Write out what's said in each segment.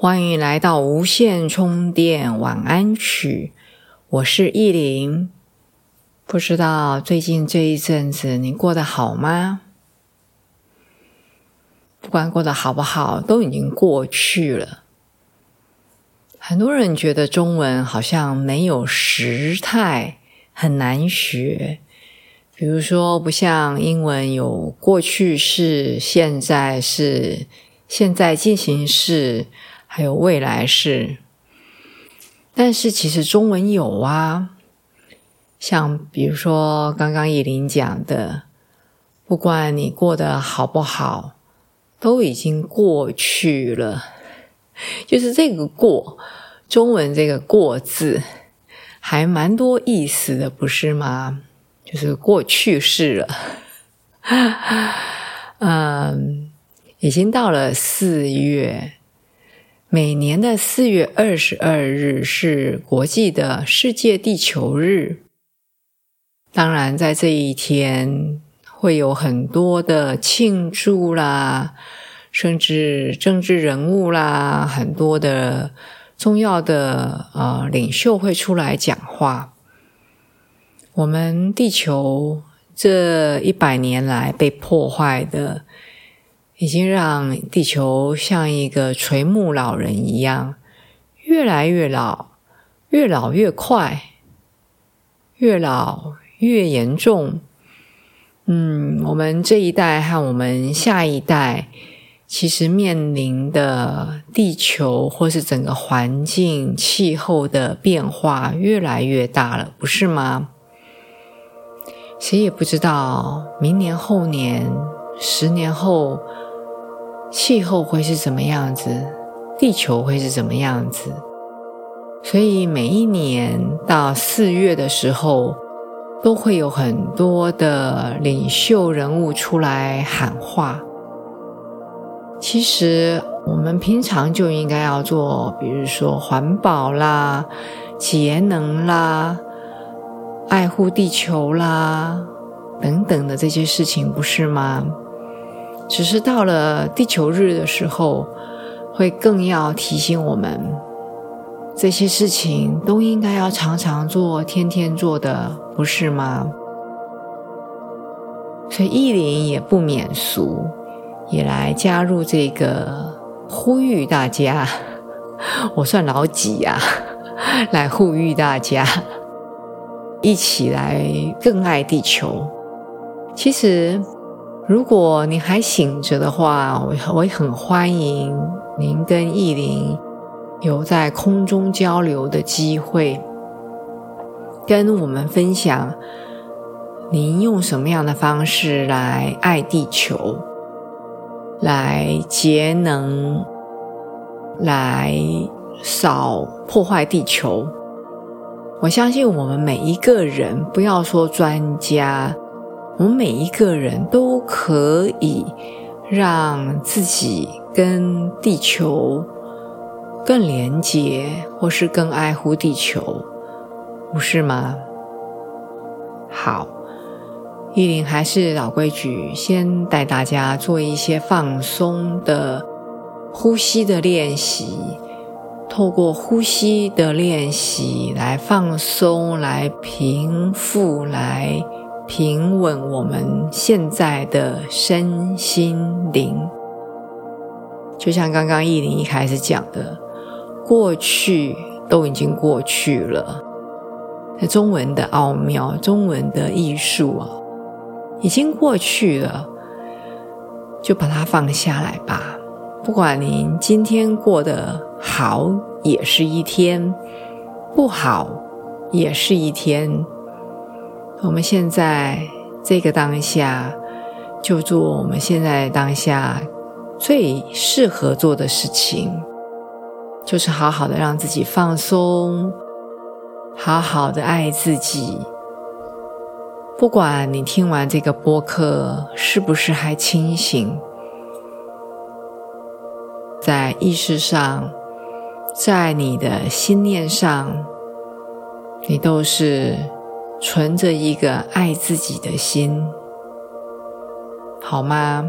欢迎来到无线充电晚安曲，我是意林。不知道最近这一阵子你过得好吗？不管过得好不好，都已经过去了。很多人觉得中文好像没有时态，很难学。比如说，不像英文有过去式、现在式、现在进行式。还有未来式，但是其实中文有啊，像比如说刚刚叶玲讲的，不管你过得好不好，都已经过去了。就是这个“过”，中文这个“过”字，还蛮多意思的，不是吗？就是过去式了。嗯，已经到了四月。每年的四月二十二日是国际的世界地球日。当然，在这一天会有很多的庆祝啦，甚至政治人物啦，很多的重要的呃领袖会出来讲话。我们地球这一百年来被破坏的。已经让地球像一个垂暮老人一样，越来越老，越老越快，越老越严重。嗯，我们这一代和我们下一代，其实面临的地球或是整个环境气候的变化越来越大了，不是吗？谁也不知道明年、后年、十年后。气候会是怎么样子？地球会是怎么样子？所以每一年到四月的时候，都会有很多的领袖人物出来喊话。其实我们平常就应该要做，比如说环保啦、节能啦、爱护地球啦等等的这些事情，不是吗？只是到了地球日的时候，会更要提醒我们，这些事情都应该要常常做、天天做的，不是吗？所以意林也不免俗，也来加入这个呼吁大家。我算老几呀？来呼吁大家，一起来更爱地球。其实。如果你还醒着的话，我我也很欢迎您跟意林有在空中交流的机会，跟我们分享您用什么样的方式来爱地球，来节能，来少破坏地球。我相信我们每一个人，不要说专家。我们每一个人都可以让自己跟地球更连接，或是更爱护地球，不是吗？好，依林还是老规矩，先带大家做一些放松的呼吸的练习，透过呼吸的练习来放松，来平复，来。平稳我们现在的身心灵，就像刚刚意林一开始讲的，过去都已经过去了。那中文的奥妙，中文的艺术啊，已经过去了，就把它放下来吧。不管您今天过得好，也是一天；不好，也是一天。我们现在这个当下，就做我们现在当下最适合做的事情，就是好好的让自己放松，好好的爱自己。不管你听完这个播客是不是还清醒，在意识上，在你的心念上，你都是存着一个爱自己的心，好吗？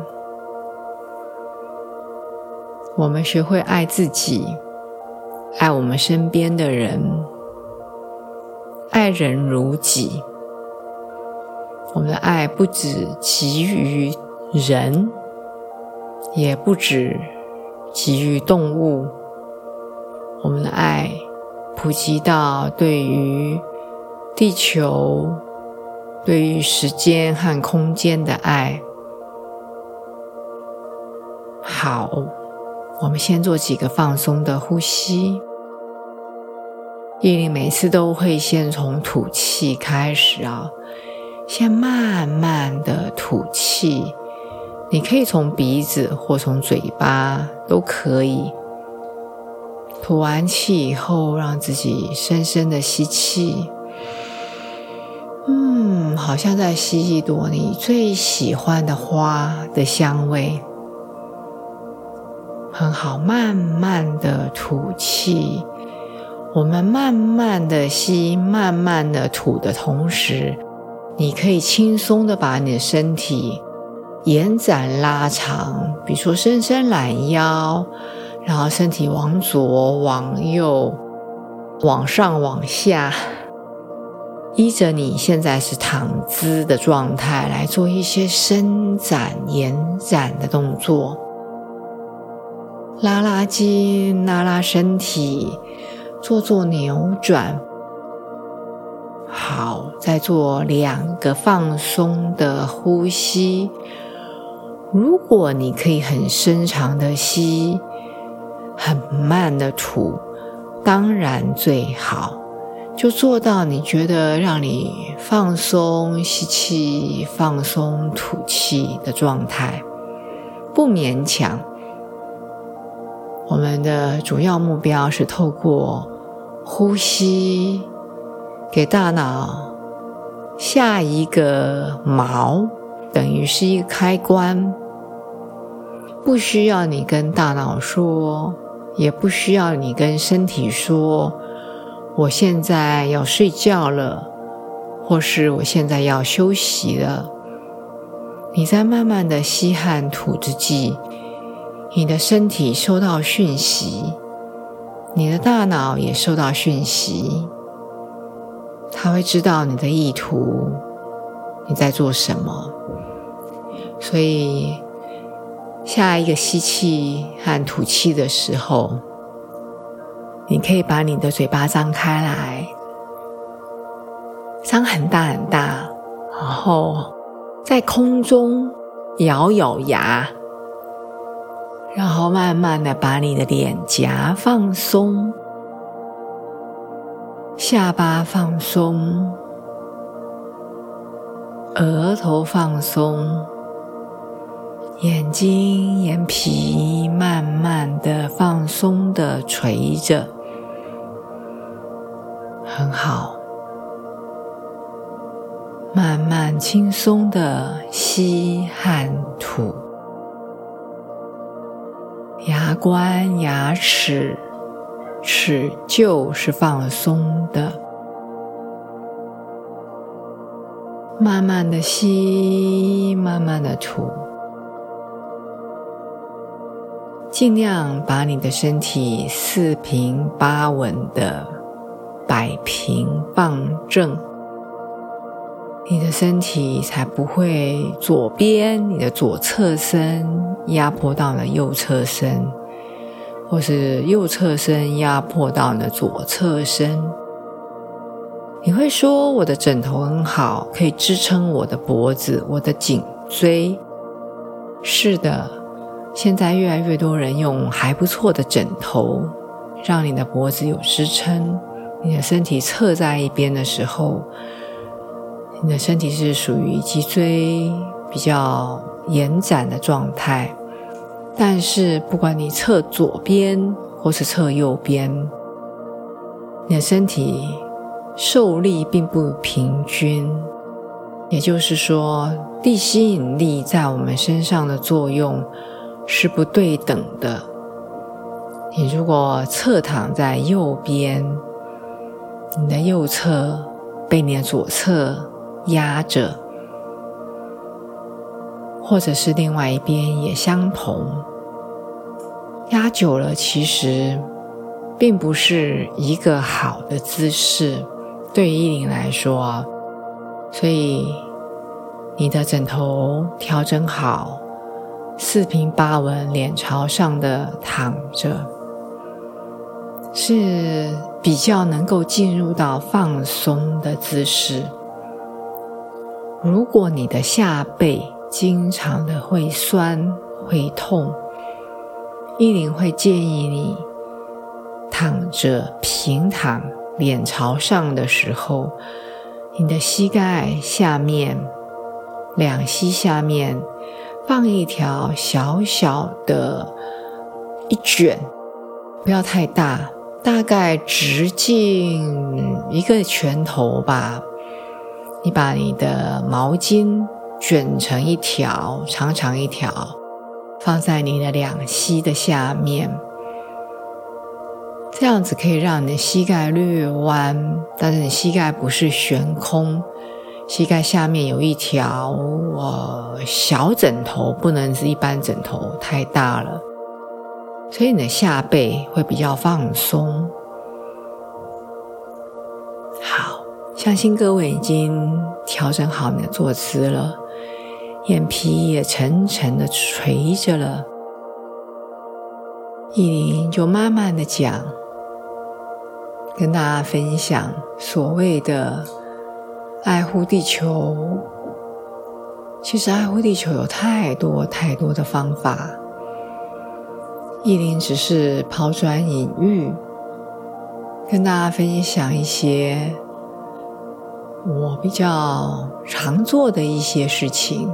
我们学会爱自己，爱我们身边的人，爱人如己。我们的爱不只给予人，也不止给予动物。我们的爱普及到对于地球、对于时间和空间的爱。好。我们先做几个放松的呼吸。叶玲每次都会先从吐气开始啊，先慢慢的吐气。你可以从鼻子或从嘴巴都可以。吐完气以后，让自己深深的吸气。嗯，好像在吸一朵你最喜欢的花的香味。很好，慢慢的吐气。我们慢慢的吸，慢慢的吐的同时，你可以轻松的把你的身体延展拉长，比如说伸伸懒腰，然后身体往左往右，往上往下，依着你现在是躺姿的状态来做一些伸展延展的动作。拉拉筋，拉拉身体，做做扭转。好，再做两个放松的呼吸。如果你可以很深长的吸，很慢的吐，当然最好。就做到你觉得让你放松吸气、放松吐气的状态，不勉强。我们的主要目标是透过呼吸，给大脑下一个锚，等于是一个开关。不需要你跟大脑说，也不需要你跟身体说，我现在要睡觉了，或是我现在要休息了。你在慢慢的吸汗吐之际。你的身体收到讯息，你的大脑也收到讯息，他会知道你的意图，你在做什么。所以，下一个吸气和吐气的时候，你可以把你的嘴巴张开来，张很大很大，然后在空中咬咬牙。然后慢慢的把你的脸颊放松，下巴放松，额头放松，眼睛、眼皮慢慢的放松的垂着，很好。慢慢轻松的吸和吐。牙关、牙齿、齿臼是放松的，慢慢的吸，慢慢的吐，尽量把你的身体四平八稳的摆平放正。你的身体才不会左边你的左侧身压迫到了右侧身，或是右侧身压迫到了左侧身。你会说我的枕头很好，可以支撑我的脖子、我的颈椎。是的，现在越来越多人用还不错的枕头，让你的脖子有支撑。你的身体侧在一边的时候。你的身体是属于脊椎比较延展的状态，但是不管你侧左边或是侧右边，你的身体受力并不平均，也就是说，地吸引力在我们身上的作用是不对等的。你如果侧躺在右边，你的右侧被你的左侧压着，或者是另外一边也相同。压久了，其实并不是一个好的姿势，对于依林来说。所以，你的枕头调整好，四平八稳，脸朝上的躺着，是比较能够进入到放松的姿势。如果你的下背经常的会酸、会痛，依林会建议你躺着平躺，脸朝上的时候，你的膝盖下面、两膝下面放一条小小的一卷，不要太大，大概直径一个拳头吧。你把你的毛巾卷成一条，长长一条。放在你的两膝的下面，这样子可以让你的膝盖略弯，但是你膝盖不是悬空，膝盖下面有一条呃小枕头，不能是一般枕头，太大了，所以你的下背会比较放松。好，相信各位已经调整好你的坐姿了。眼皮也沉沉的垂着了，依林就慢慢的讲，跟大家分享所谓的爱护地球。其实爱护地球有太多太多的方法，意林只是抛砖引玉，跟大家分享一些我比较常做的一些事情。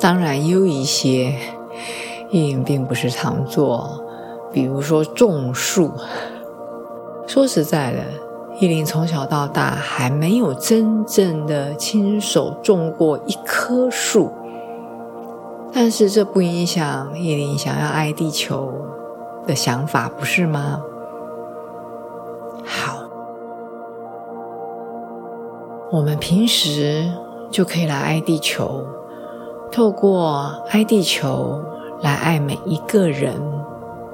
当然，也有一些 意林并不是常做，比如说种树。说实在的，意林从小到大还没有真正的亲手种过一棵树，但是这不影响叶林想要爱地球的想法，不是吗？好，我们平时就可以来爱地球。透过爱地球来爱每一个人、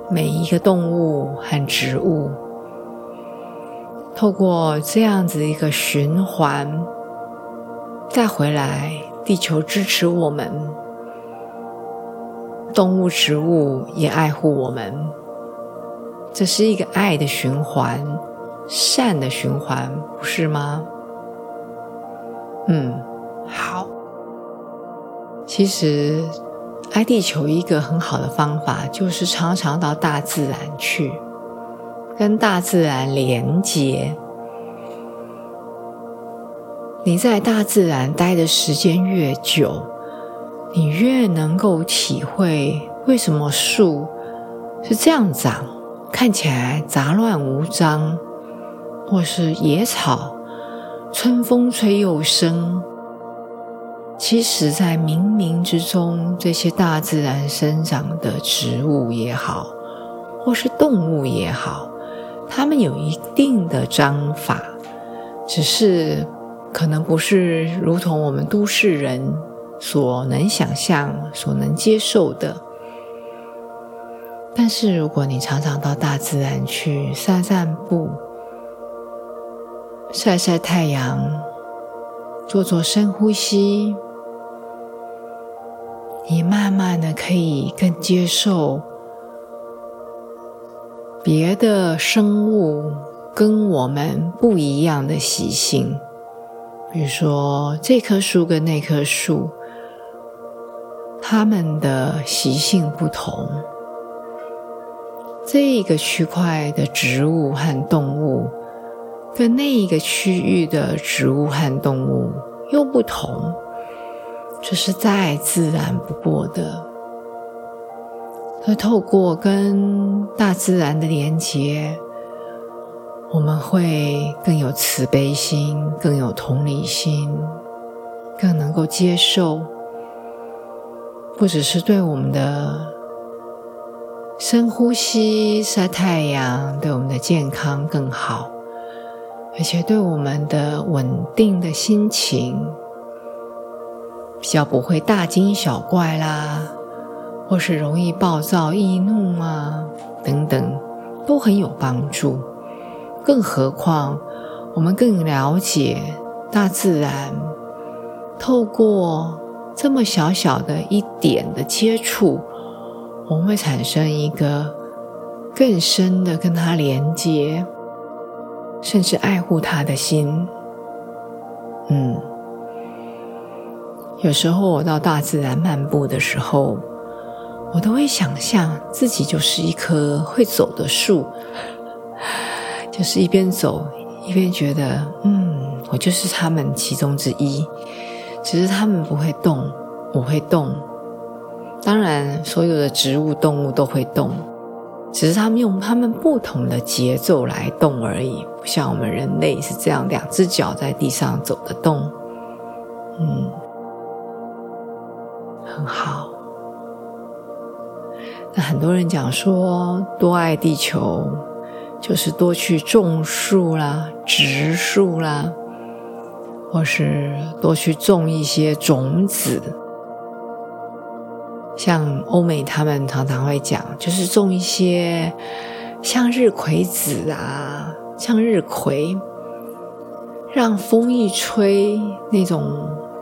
每一个动物和植物，透过这样子一个循环，再回来，地球支持我们，动物、植物也爱护我们，这是一个爱的循环、善的循环，不是吗？嗯，好。其实，爱地球一个很好的方法，就是常常到大自然去，跟大自然连接。你在大自然待的时间越久，你越能够体会为什么树是这样长，看起来杂乱无章，或是野草，春风吹又生。其实，在冥冥之中，这些大自然生长的植物也好，或是动物也好，它们有一定的章法，只是可能不是如同我们都市人所能想象、所能接受的。但是，如果你常常到大自然去散散步、晒晒太阳、做做深呼吸，你慢慢的可以更接受别的生物跟我们不一样的习性，比如说这棵树跟那棵树，它们的习性不同。这一个区块的植物和动物，跟那一个区域的植物和动物又不同。这是再自然不过的。而透过跟大自然的连接，我们会更有慈悲心，更有同理心，更能够接受，不只是对我们的深呼吸、晒太阳，对我们的健康更好，而且对我们的稳定的心情，比较不会大惊小怪啦。或是容易暴躁易怒啊，等等，都很有帮助。更何况，我们更了解大自然，透过这么小小的一点的接触，我们会产生一个更深的跟它连接，甚至爱护它的心。嗯，有时候我到大自然漫步的时候。我都会想象自己就是一棵会走的树，就是一边走一边觉得，嗯，我就是他们其中之一。只是他们不会动，我会动。当然，所有的植物、动物都会动，只是他们用他们不同的节奏来动而已。不像我们人类是这样，两只脚在地上走的动。嗯，很好。那很多人讲说，多爱地球，就是多去种树啦、植树啦，或是多去种一些种子。像欧美他们常常会讲，就是种一些向日葵子啊，向日葵，让风一吹，那种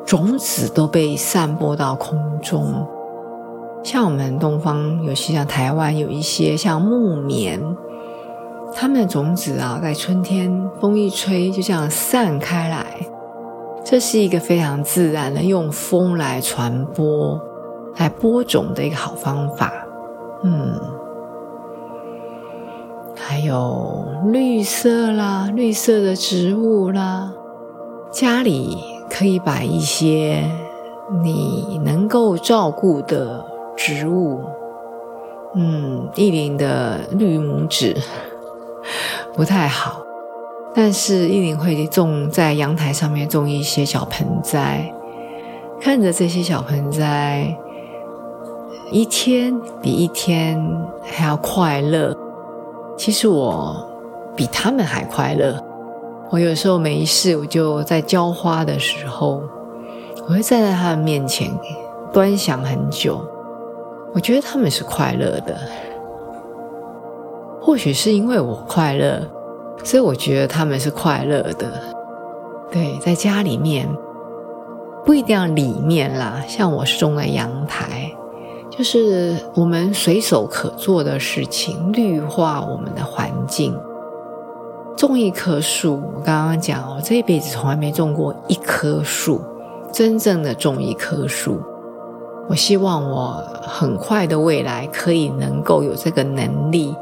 种子都被散播到空中。像我们东方，尤其像台湾，有一些像木棉，它们的种子啊，在春天风一吹，就这样散开来。这是一个非常自然的用风来传播、来播种的一个好方法。嗯，还有绿色啦，绿色的植物啦，家里可以摆一些你能够照顾的。植物，嗯，意林的绿拇指不太好，但是依林会种在阳台上面种一些小盆栽，看着这些小盆栽，一天比一天还要快乐。其实我比他们还快乐。我有时候没事，我就在浇花的时候，我会站在他们面前端详很久。我觉得他们是快乐的，或许是因为我快乐，所以我觉得他们是快乐的。对，在家里面不一定要里面啦，像我是种在阳台，就是我们随手可做的事情，绿化我们的环境，种一棵树。我刚刚讲，我这一辈子从来没种过一棵树，真正的种一棵树。我希望我很快的未来可以能够有这个能力，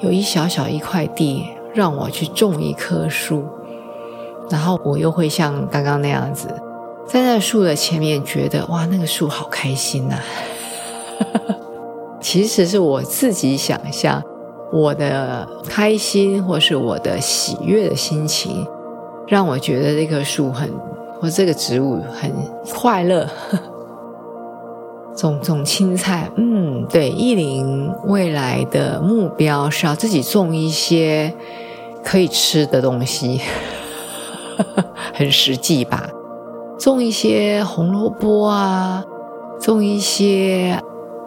有一小小一块地，让我去种一棵树，然后我又会像刚刚那样子，站在树的前面，觉得哇，那个树好开心呐！其实是我自己想象，我的开心或是我的喜悦的心情，让我觉得这棵树很，或这个植物很快乐。种种青菜，嗯，对，意林未来的目标是要自己种一些可以吃的东西，很实际吧？种一些红萝卜啊，种一些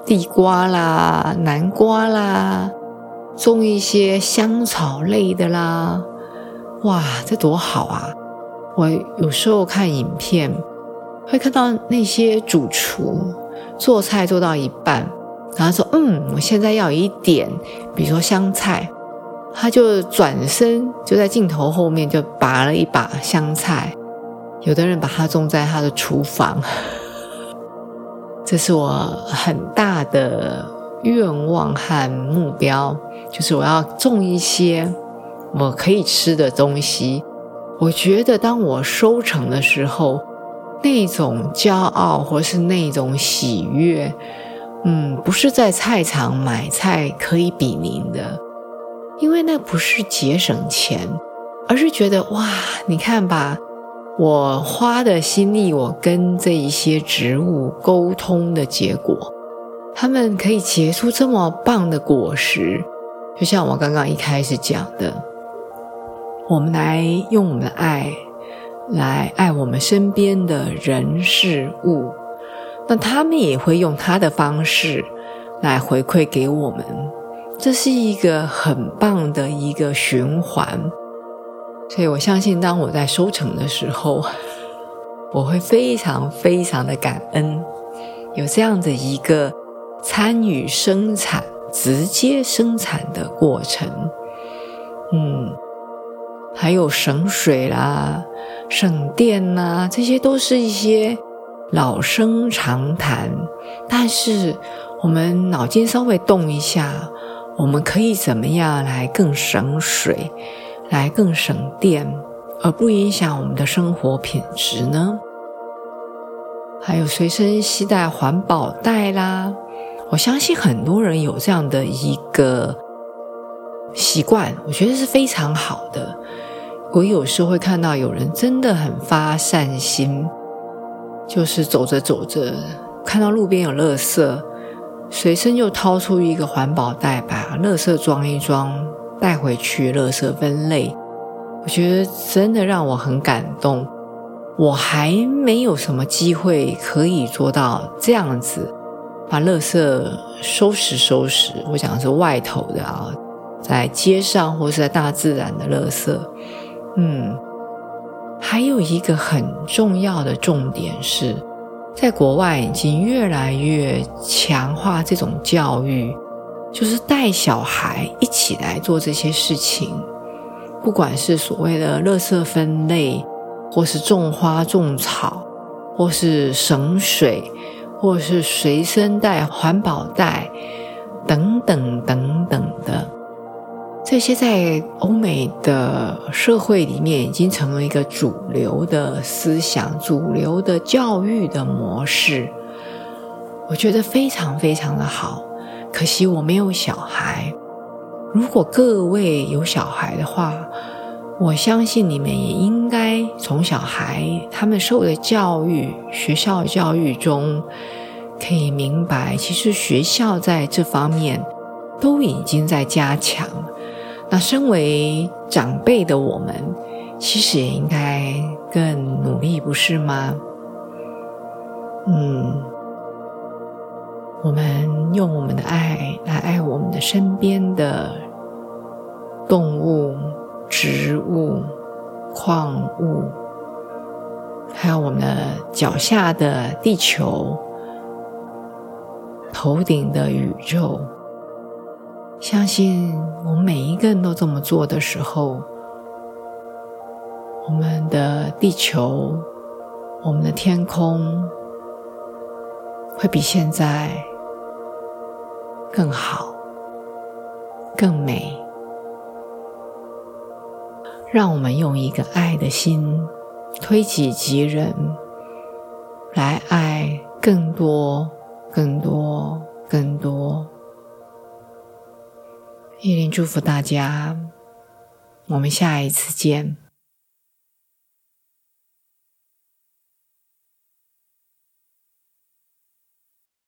地瓜啦、南瓜啦，种一些香草类的啦，哇，这多好啊！我有时候看影片，会看到那些主厨。做菜做到一半，然后说：“嗯，我现在要一点，比如说香菜。”他就转身就在镜头后面就拔了一把香菜。有的人把它种在他的厨房，这是我很大的愿望和目标，就是我要种一些我可以吃的东西。我觉得当我收成的时候。那种骄傲，或是那种喜悦，嗯，不是在菜场买菜可以比拟的，因为那不是节省钱，而是觉得哇，你看吧，我花的心力，我跟这一些植物沟通的结果，它们可以结出这么棒的果实，就像我刚刚一开始讲的，我们来用我们的爱来爱我们身边的人事物。那他们也会用他的方式来回馈给我们，这是一个很棒的一个循环。所以我相信，当我在收成的时候，我会非常非常的感恩，有这样的一个参与生产、直接生产的过程。嗯，还有省水啦、省电呐，这些都是一些。老生常谈，但是我们脑筋稍微动一下，我们可以怎么样来更省水，来更省电，而不影响我们的生活品质呢？还有随身携带环保袋啦，我相信很多人有这样的一个习惯，我觉得是非常好的。我有时候会看到有人真的很发善心。就是走着走着，看到路边有垃圾，随身就掏出一个环保袋，把垃圾装一装，带回去垃圾分类。我觉得真的让我很感动。我还没有什么机会可以做到这样子，把垃圾收拾收拾。我讲的是外头的啊，在街上或是在大自然的垃圾，嗯。还有一个很重要的重点是，在国外已经越来越强化这种教育，就是带小孩一起来做这些事情，不管是所谓的垃圾分类，或是种花种草，或是省水，或是随身带环保袋，等等等等的。这些在欧美的社会里面已经成为一个主流的思想、主流的教育的模式，我觉得非常非常的好。可惜我没有小孩，如果各位有小孩的话，我相信你们也应该从小孩他们受的教育、学校教育中，可以明白，其实学校在这方面都已经在加强。那身为长辈的我们，其实也应该更努力，不是吗？嗯，我们用我们的爱来爱我们的身边的动物、植物、矿物，还有我们的脚下的地球、头顶的宇宙。相信我们每一个人都这么做的时候，我们的地球、我们的天空会比现在更好、更美。让我们用一个爱的心，推己及人，来爱更多、更多、更多。叶林祝福大家，我们下一次见。